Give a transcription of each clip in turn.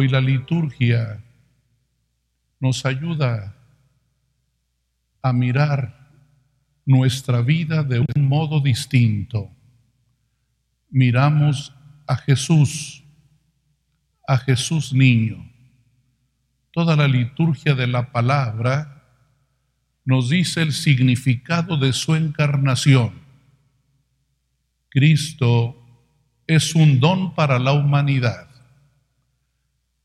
Hoy la liturgia nos ayuda a mirar nuestra vida de un modo distinto. Miramos a Jesús, a Jesús niño. Toda la liturgia de la palabra nos dice el significado de su encarnación. Cristo es un don para la humanidad.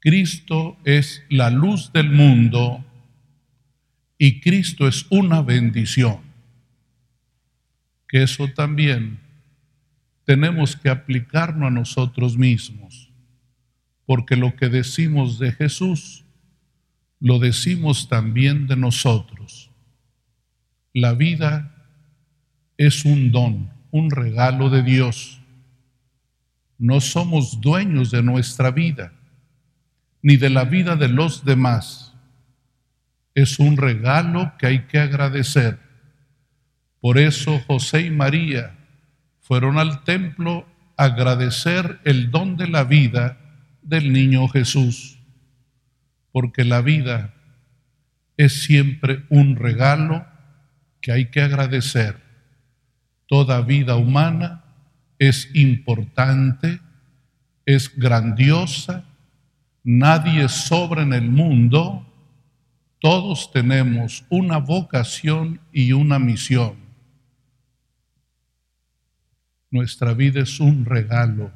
Cristo es la luz del mundo y Cristo es una bendición. Que eso también tenemos que aplicarnos a nosotros mismos, porque lo que decimos de Jesús, lo decimos también de nosotros. La vida es un don, un regalo de Dios. No somos dueños de nuestra vida ni de la vida de los demás. Es un regalo que hay que agradecer. Por eso José y María fueron al templo a agradecer el don de la vida del niño Jesús, porque la vida es siempre un regalo que hay que agradecer. Toda vida humana es importante, es grandiosa Nadie sobra en el mundo, todos tenemos una vocación y una misión. Nuestra vida es un regalo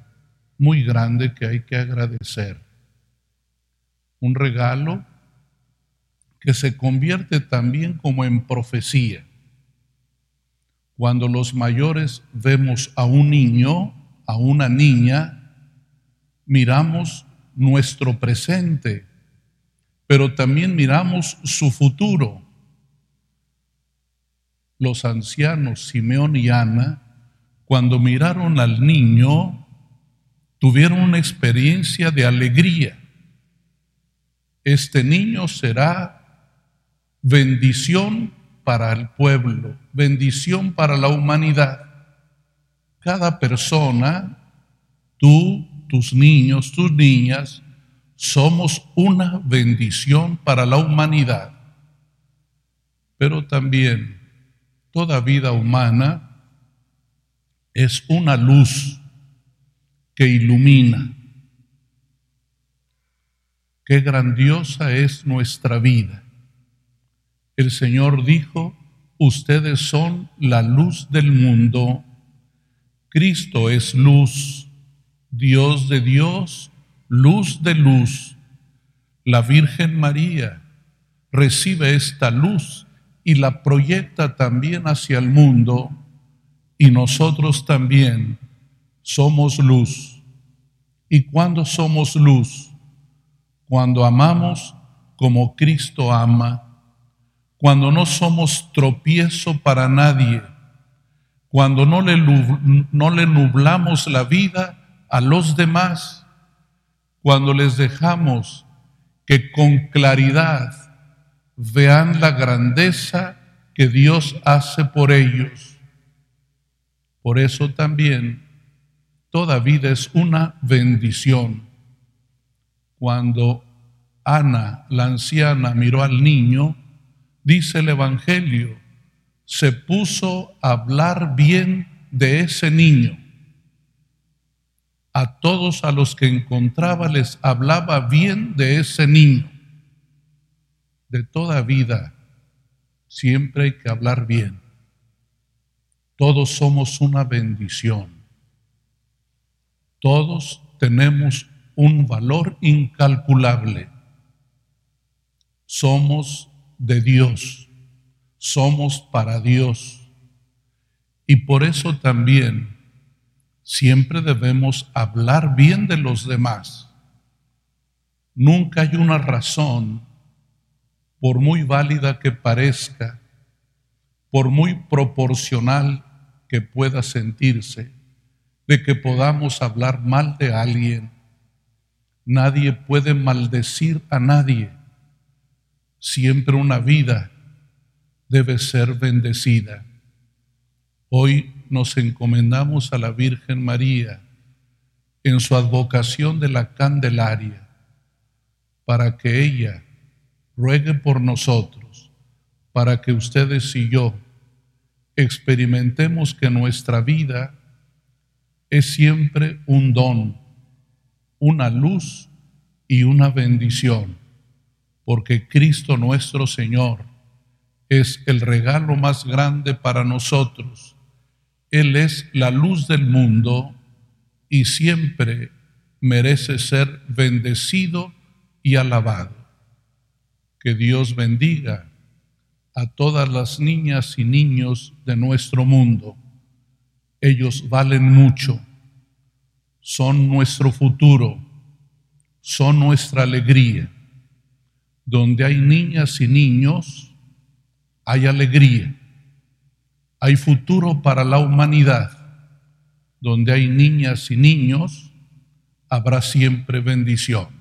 muy grande que hay que agradecer. Un regalo que se convierte también como en profecía. Cuando los mayores vemos a un niño, a una niña, miramos nuestro presente, pero también miramos su futuro. Los ancianos Simeón y Ana, cuando miraron al niño, tuvieron una experiencia de alegría. Este niño será bendición para el pueblo, bendición para la humanidad. Cada persona, tú, tus niños, tus niñas, somos una bendición para la humanidad. Pero también toda vida humana es una luz que ilumina. Qué grandiosa es nuestra vida. El Señor dijo, ustedes son la luz del mundo. Cristo es luz Dios de Dios, luz de luz. La Virgen María recibe esta luz y la proyecta también hacia el mundo y nosotros también somos luz. ¿Y cuando somos luz? Cuando amamos como Cristo ama, cuando no somos tropiezo para nadie, cuando no le, no le nublamos la vida a los demás cuando les dejamos que con claridad vean la grandeza que Dios hace por ellos. Por eso también toda vida es una bendición. Cuando Ana, la anciana, miró al niño, dice el Evangelio, se puso a hablar bien de ese niño a todos a los que encontraba les hablaba bien de ese niño. De toda vida siempre hay que hablar bien. Todos somos una bendición. Todos tenemos un valor incalculable. Somos de Dios. Somos para Dios. Y por eso también siempre debemos hablar bien de los demás. Nunca hay una razón, por muy válida que parezca, por muy proporcional que pueda sentirse, de que podamos hablar mal de alguien. Nadie puede maldecir a nadie. Siempre una vida debe ser bendecida. Hoy nos encomendamos a la Virgen María en su advocación de la Candelaria, para que ella ruegue por nosotros, para que ustedes y yo experimentemos que nuestra vida es siempre un don, una luz y una bendición, porque Cristo nuestro Señor es el regalo más grande para nosotros. Él es la luz del mundo y siempre merece ser bendecido y alabado. Que Dios bendiga a todas las niñas y niños de nuestro mundo. Ellos valen mucho, son nuestro futuro, son nuestra alegría. Donde hay niñas y niños, hay alegría, hay futuro para la humanidad. Donde hay niñas y niños, habrá siempre bendición.